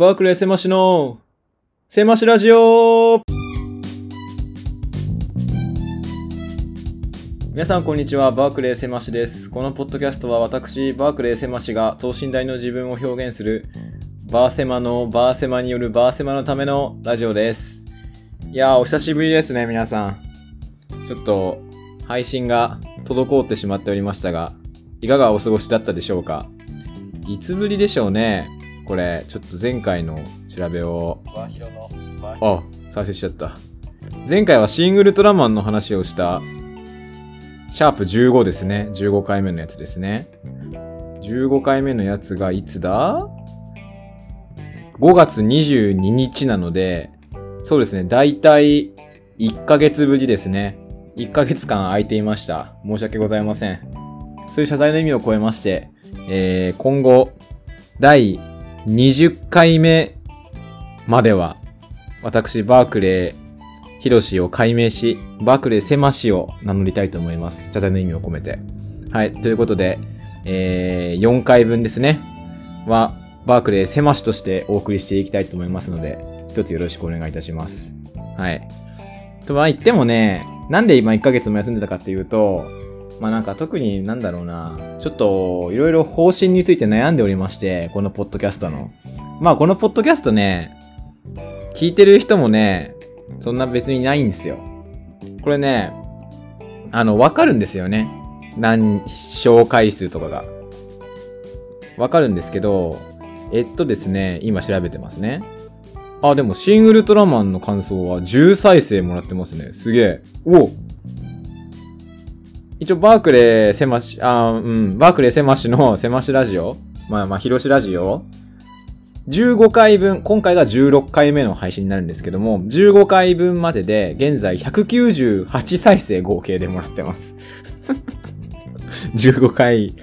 バークレー狭しの、狭しラジオ皆さんこんにちは、バークレー狭しです。このポッドキャストは私、バークレー狭しが等身大の自分を表現する、バーセマのバーセマによるバーセマのためのラジオです。いやー、お久しぶりですね、皆さん。ちょっと、配信が滞ってしまっておりましたが、いかがお過ごしだったでしょうかいつぶりでしょうねこれ、ちょっと前回の調べを、あ、再生しちゃった。前回はシングルトラマンの話をした、シャープ15ですね。15回目のやつですね。15回目のやつがいつだ ?5 月22日なので、そうですね。だいたい1ヶ月ぶりですね。1ヶ月間空いていました。申し訳ございません。そういう謝罪の意味を超えまして、えー、今後、第20回目までは、私、バークレー、ヒロシを解明し、バークレーセマシを名乗りたいと思います。謝罪の意味を込めて。はい。ということで、えー、4回分ですね。は、バークレーセマシとしてお送りしていきたいと思いますので、一つよろしくお願いいたします。はい。とは言ってもね、なんで今1ヶ月も休んでたかっていうと、まあなんか特になんだろうな、ちょっといろいろ方針について悩んでおりまして、このポッドキャストの。まあこのポッドキャストね、聞いてる人もね、そんな別にないんですよ。これね、あの、わかるんですよね。何、紹介数とかが。わかるんですけど、えっとですね、今調べてますね。あ、でも、シングルトラマンの感想は10再生もらってますね。すげえ。お一応、バークレー狭し、あ、うん、バークレー狭しの狭しラジオまあまあ、広しラジオ15回分、今回が16回目の配信になるんですけども、15回分までで、現在198再生合計でもらってます。15回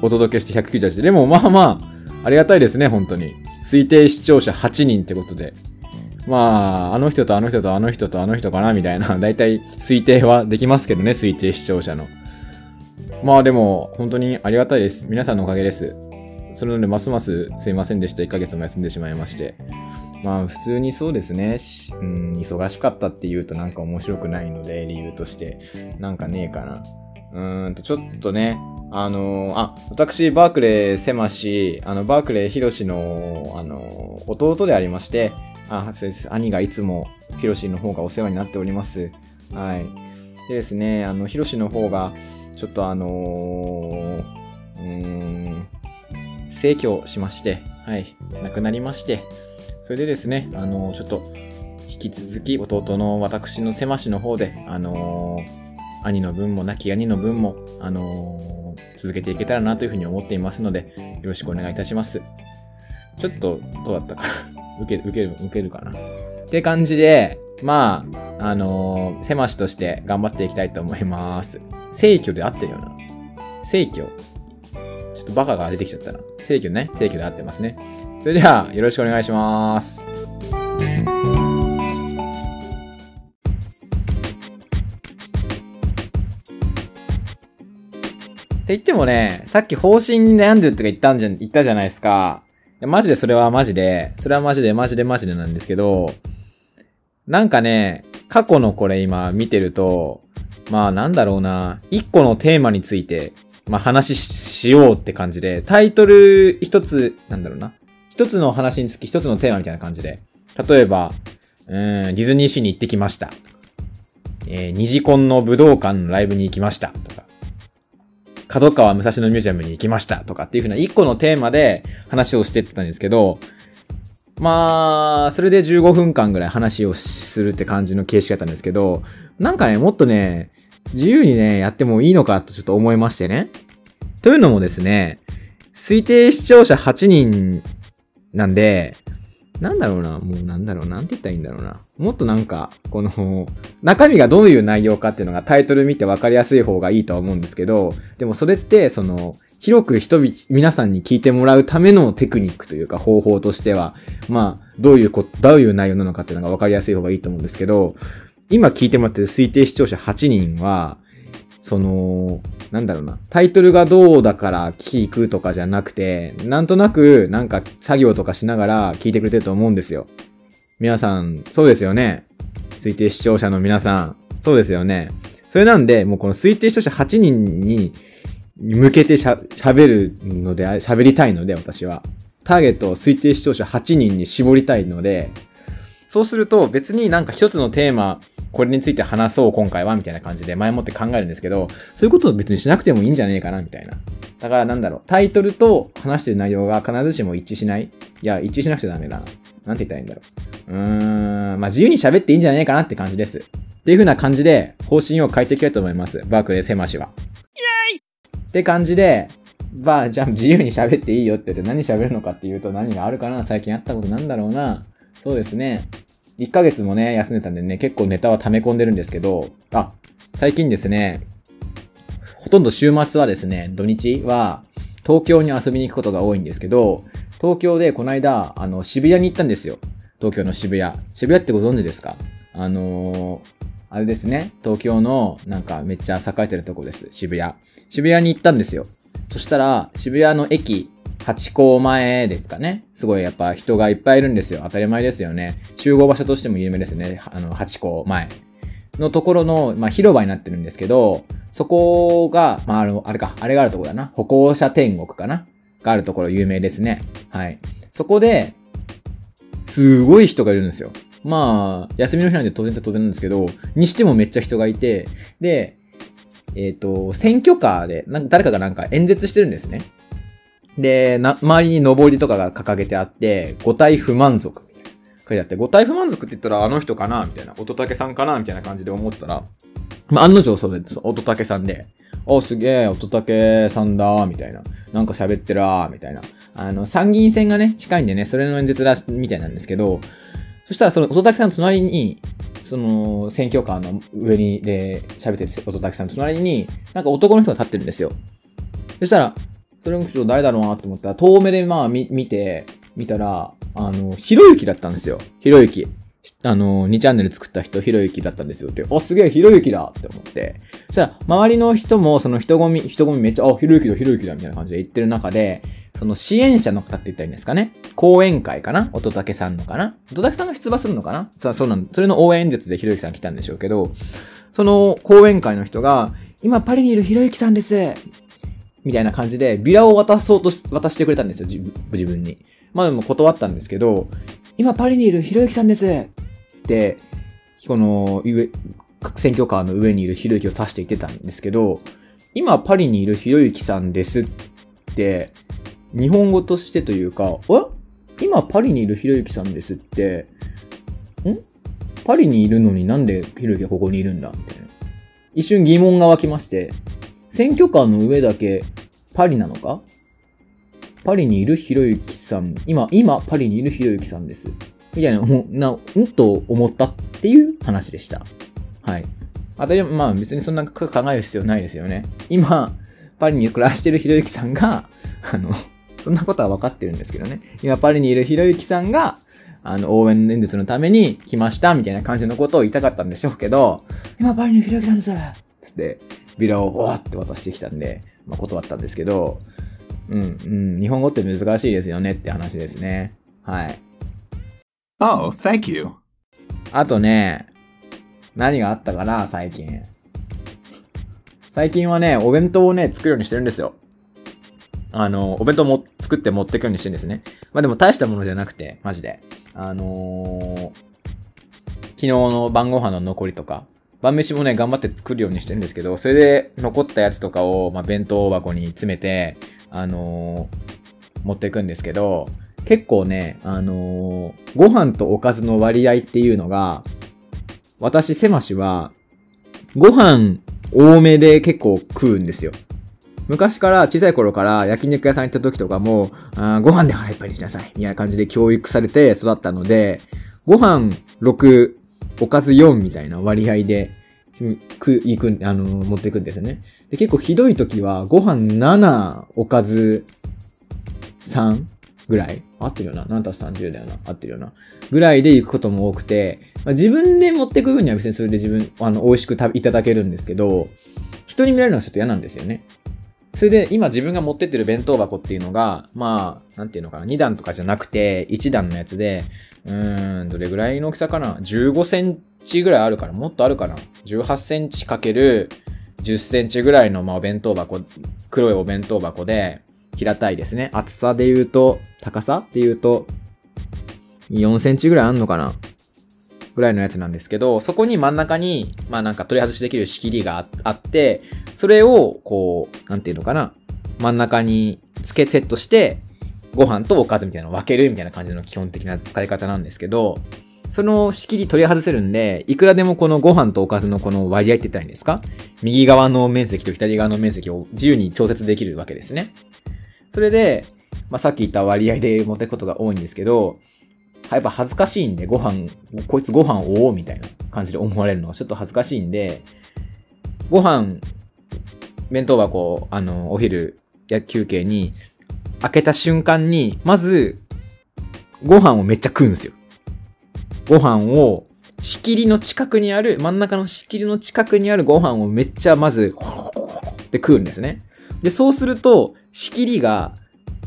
お届けして198で、もまあまあ、ありがたいですね、本当に。推定視聴者8人ってことで。まあ、あの人とあの人とあの人とあの人かな、みたいな、だいたい推定はできますけどね、推定視聴者の。まあでも、本当にありがたいです。皆さんのおかげです。それなので、ますますすいませんでした。1ヶ月も休んでしまいまして。まあ、普通にそうですね。うん、忙しかったって言うとなんか面白くないので、理由として。なんかねえかな。うーんと、ちょっとね、あのーあ、私、バークレー狭し、あの、バークレーヒロシの、あのー弟でありまして、あ、そうです。兄がいつもヒロシの方がお世話になっております。はい。でですね、あの、ヒロシの方が、ちょっとあのーうーん、逝去しまして、はい、亡くなりまして、それでですね、あの、ちょっと、引き続き弟の私の狭しの方で、あの兄の分も、亡き兄の分も、あの続けていけたらなというふうに思っていますので、よろしくお願いいたします。ちょっと、どうだったかな受ける、受ける、受けるかなって感じで、まあ、あのー、狭しとして頑張っていきたいと思います。聖挙で合ってるよな。聖挙ちょっとバカが出てきちゃったな。正規ね。正規で合ってますね。それでは、よろしくお願いします。って言ってもね、さっき方針に悩んでるとか言ったんじゃ、言ったじゃないですか。いやマジでそれはマジで、それはマジでマジでマジでなんですけど、なんかね、過去のこれ今見てると、まあなんだろうな、一個のテーマについて、まあ話ししようって感じで、タイトル一つ、なんだろうな。一つの話につき一つのテーマみたいな感じで。例えば、うん、ディズニーシーに行ってきました。えー、ニジコンの武道館のライブに行きました。とか。角川武蔵野ミュージアムに行きました。とかっていう風な一個のテーマで話をしてったんですけど、まあ、それで15分間ぐらい話をするって感じの形式だったんですけど、なんかね、もっとね、自由にね、やってもいいのかとちょっと思いましてね。というのもですね、推定視聴者8人なんで、なんだろうな、もうなんだろう、なんて言ったらいいんだろうな。もっとなんか、この、中身がどういう内容かっていうのがタイトル見て分かりやすい方がいいとは思うんですけど、でもそれって、その、広く人々、皆さんに聞いてもらうためのテクニックというか方法としては、まあ、どういうこと、どういう内容なのかっていうのが分かりやすい方がいいと思うんですけど、今聞いてもらってる推定視聴者8人は、その、なんだろうな、タイトルがどうだから聞くとかじゃなくて、なんとなくなんか作業とかしながら聞いてくれてると思うんですよ。皆さん、そうですよね。推定視聴者の皆さん、そうですよね。それなんで、もうこの推定視聴者8人に向けてしゃ喋るので、喋りたいので、私は。ターゲットを推定視聴者8人に絞りたいので、そうすると別になんか一つのテーマ、これについて話そう今回はみたいな感じで前もって考えるんですけど、そういうことを別にしなくてもいいんじゃねえかなみたいな。だからなんだろう、タイトルと話してる内容が必ずしも一致しないいや、一致しなくちゃダメだな。なんて言ったらいいんだろう。うーん、まあ自由に喋っていいんじゃねえかなって感じです。っていう風な感じで方針を変えていきたいと思います。バークレー狭しは。イェイって感じで、まあ、じゃあ自由に喋っていいよって言って何喋るのかっていうと何があるかな最近あったことなんだろうな。そうですね。1ヶ月もね、休んでたんでね、結構ネタは溜め込んでるんですけど、あ、最近ですね、ほとんど週末はですね、土日は東京に遊びに行くことが多いんですけど、東京でこの間、あの、渋谷に行ったんですよ。東京の渋谷。渋谷ってご存知ですか？あのー、あれですね。東京のなんかめっちゃ栄えてるとこです。渋谷。渋谷に行ったんですよ。そしたら、渋谷の駅ハチ公前ですかね。すごいやっぱ人がいっぱいいるんですよ。当たり前ですよね。集合場所としても有名ですね。あの、ハチ公前のところの、まあ、広場になってるんですけど、そこが、まあ、あの、あれか、あれがあるところだな。歩行者天国かながあるところ有名ですね。はい。そこで、すごい人がいるんですよ。まあ、休みの日なんで当然ちゃ当然なんですけど、にしてもめっちゃ人がいて、で、えっ、ー、と、選挙カーで、なんか誰かがなんか演説してるんですね。で、な、周りに上りとかが掲げてあって、五体不満足みたいな。書いてあって、五体不満足って言ったらあの人かなみたいな。乙武さんかなみたいな感じで思ったら、まあ、案の定それ、乙武さんで、お、すげえ、乙武さんだ、みたいな。なんか喋ってらみたいな。あの、参議院選がね、近いんでね、それの演説だ、みたいなんですけど、そしたらその乙武さんの隣に、その、選挙カーの上に、で、喋ってる乙武さんの隣に、なんか男の人が立ってるんですよ。そしたら、それもちょっと誰だろうなと思ったら、遠目でまあ見、見て、見たら、あの、ひろゆきだったんですよ。ひろゆき。あの、2チャンネル作った人、ひろゆきだったんですよって。あ、すげえ、ひろゆきだって思って。そしたら、周りの人も、その人混み、人混みめっちゃ、あ、ひろゆきだ、ひろゆきだ、みたいな感じで言ってる中で、その支援者の方って言ったらいいんですかね。講演会かな？乙武さんのかな？乙武さんが出馬するのかな？そう、そうなんそれの応援演説でひろゆきさん来たんでしょうけど、その講演会の人が、今パリにいるひろゆきさんですみたいな感じで、ビラを渡そうとし、渡してくれたんですよ、自分に。まあでも断ったんですけど、今パリにいるひろゆきさんですって、この上、選挙カーの上にいるひろゆきを指して言ってたんですけど、今パリにいるひろゆきさんですって、日本語としてというか、え？今パリにいるひろゆきさんですって、ん？パリにいるのになんでひろゆきはここにいるんだ？みたいな。一瞬疑問が湧きまして、選挙カーの上だけパリなのか？パリにいるひろゆきさん、今、今、パリにいるひろゆきさんです。みたいな、な、んと思ったっていう話でした。はい。当たりまあ別にそんな考える必要ないですよね。今、パリに暮らしてるひろゆきさんが、あの、そんなことは分かってるんですけどね。今、パリにいるひろゆきさんが、あの、応援演説のために来ました、みたいな感じのことを言いたかったんでしょうけど、今、パリにいるひろゆきさんですつって、ビラをわーって渡してきたんで、まあ、断ったんですけど、うん、うん、日本語って難しいですよねって話ですね。はい。Oh, thank you. あとね、何があったかな、最近。最近はね、お弁当をね、作るようにしてるんですよ。あの、お弁当も作って持ってくようにしてるんですね。まあでも大したものじゃなくて、マジで。あのー、昨日の晩ご飯の残りとか、晩飯もね、頑張って作るようにしてるんですけど、それで残ったやつとかを、まあ、弁当箱に詰めて、あのー、持っていくんですけど、結構ね、あのー、ご飯とおかずの割合っていうのが、私、狭しは、ご飯多めで結構食うんですよ。昔から小さい頃から焼肉屋さん行った時とかも、あご飯で腹いっぱいにしなさい。みたいな感じで教育されて育ったので、ご飯6、おかず4みたいな割合で、く、行く、あの、持っていくんですよね。で、結構ひどい時は、ご飯7、おかず3ぐらい合ってるよな。7たす30だよな。合ってるよな。ぐらいで行くことも多くて、まあ、自分で持っていく分には別にそれで自分、あの、美味しくいただけるんですけど、人に見られるのはちょっと嫌なんですよね。それで今自分が持ってってる弁当箱っていうのが、まあ、なんていうのかな、2段とかじゃなくて1段のやつで、うーん、どれぐらいの大きさかな ?15 センチぐらいあるかなもっとあるかな ?18 センチかける10センチぐらいの、まあ、お弁当箱、黒いお弁当箱で、平たいですね。厚さで言うと、高さって言うと、4センチぐらいあんのかなぐらいのやつなんですけど、そこに真ん中に、まあなんか取り外しできる仕切りがあって、それを、こう、なんていうのかな、真ん中に付けセットして、ご飯とおかずみたいなのを分けるみたいな感じの基本的な使い方なんですけど、その仕切り取り外せるんで、いくらでもこのご飯とおかずのこの割合って言ったらいいんですか？右側の面積と左側の面積を自由に調節できるわけですね。それで、まあ、さっき言った割合で持ていくことが多いんですけど、やっぱ恥ずかしいんで、ご飯、こいつご飯をおうみたいな感じで思われるのはちょっと恥ずかしいんで、ご飯、弁当箱、あの、お昼、休憩に、開けた瞬間に、まず、ご飯をめっちゃ食うんですよ。ご飯を、仕切りの近くにある、真ん中の仕切りの近くにあるご飯をめっちゃまず、って食うんですね。で、そうすると、仕切りが、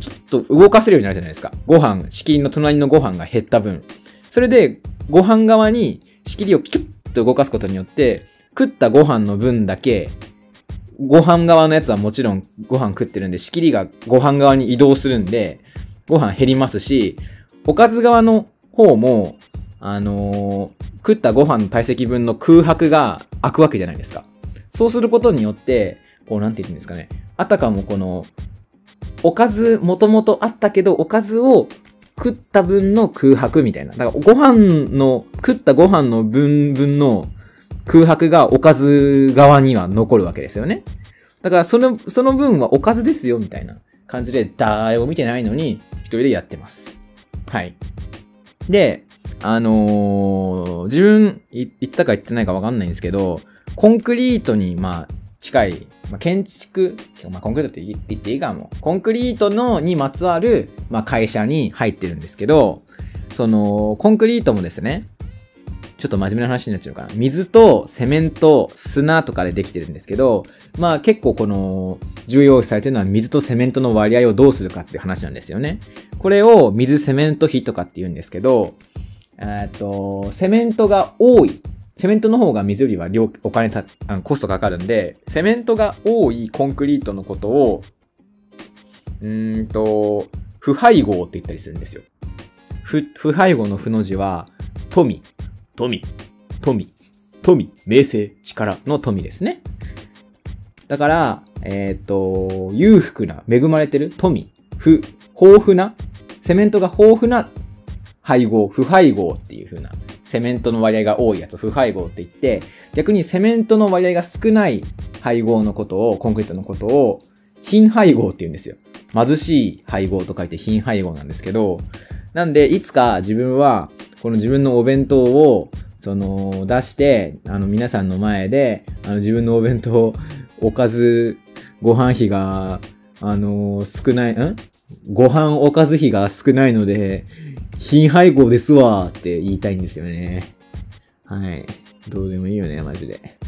ちょっと動かせるようになるじゃないですか。ご飯、仕切りの隣のご飯が減った分。それで、ご飯側に仕切りをキュッと動かすことによって、食ったご飯の分だけ、ご飯側のやつはもちろんご飯食ってるんで、仕切りがご飯側に移動するんで、ご飯減りますし、おかず側の方も、あのー食ったご飯の体積分の空白が空くわけじゃないですか。そうすることによって、こうなんて言うんですかね。あたかもこの、おかずもともとあったけど、おかずを食った分の空白みたいな。だからご飯の、食ったご飯の分分の空白がおかず側には残るわけですよね。だからその、その分はおかずですよみたいな感じで、誰を見てないのに一人でやってます。はい。で、あのー自分言ったか言ってないかわかんないんですけど、コンクリートに、まあ、近い、まあ、建築、まあ、コンクリートって言言っていいかも。コンクリートのにまつわる、まあ、会社に入ってるんですけど、その、コンクリートもですね、ちょっと真面目な話になっちゃうかな。水とセメント、砂とかでできてるんですけど、まあ結構この重要視されてるのは水とセメントの割合をどうするかっていう話なんですよね。これを水セメント比とかって言うんですけど、えっと、セメントが多い。セメントの方が水よりは量、お金た、あのコストかかるんで、セメントが多いコンクリートのことを、うんと、不配合って言ったりするんですよ。不、不配合の不の字は、富、富、富、富、名声、力の富ですね。だから、えっ、と、裕福な、恵まれてる富、不、豊富な、セメントが豊富な。配合、不配合っていう風な、セメントの割合が多いやつ。を不配合って言って、逆にセメントの割合が少ない。配合のことを、コンクリートのことを、貧配合って言うんですよ。貧しい配合と書いて貧配合なんですけど、なんで、いつか自分は、この自分のお弁当を、その、出して、あの、皆さんの前で、あの、自分のお弁当、おかず、ご飯費が、あの、少ない、ん？ご飯おかず費が少ないので、貧配合ですわって言いたいんですよね。はい。どうでもいいよね、マジで。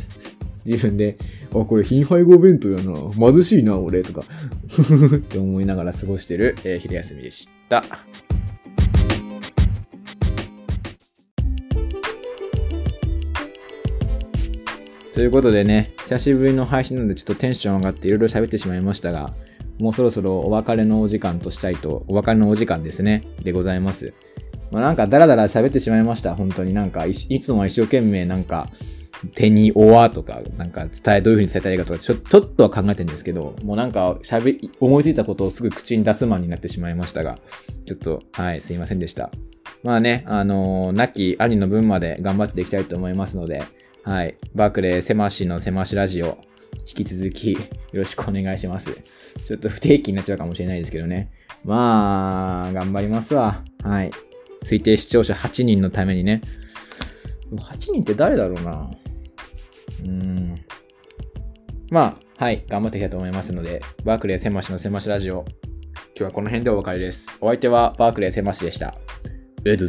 自分で、あ、これ貧配合弁当やな。貧しいな、俺、とか。って思いながら過ごしてる、えー昼休みでした。ということでね、久しぶりの配信なのでちょっとテンション上がっていろいろ喋ってしまいましたが、もうそろそろお別れのお時間としたいと、お別れのお時間ですね、でございます。まあ、なんかダラダラ喋ってしまいました、本当になんかい、いつもは一生懸命なんか、手におわとか、なんか伝え、どういう風に伝えたらいいかとか、ちょ、ちょっとは考えてんですけど、もうなんか喋り、思いついたことをすぐ口に出すマンになってしまいましたが、ちょっと、はい、すいませんでした。まあね、あのー亡き兄の分まで頑張っていきたいと思いますので、はい。バークレー狭しの狭しラジオ、引き続きよろしくお願いします。ちょっと不定期になっちゃうかもしれないですけどね。まあ、頑張りますわ。はい。推定視聴者8人のためにね。8人って誰だろうな。うん。まあ、はい。頑張っていきたいと思いますので、バークレー狭しの狭しラジオ、今日はこの辺でお別れです。お相手はバークレー狭しでした。えっと。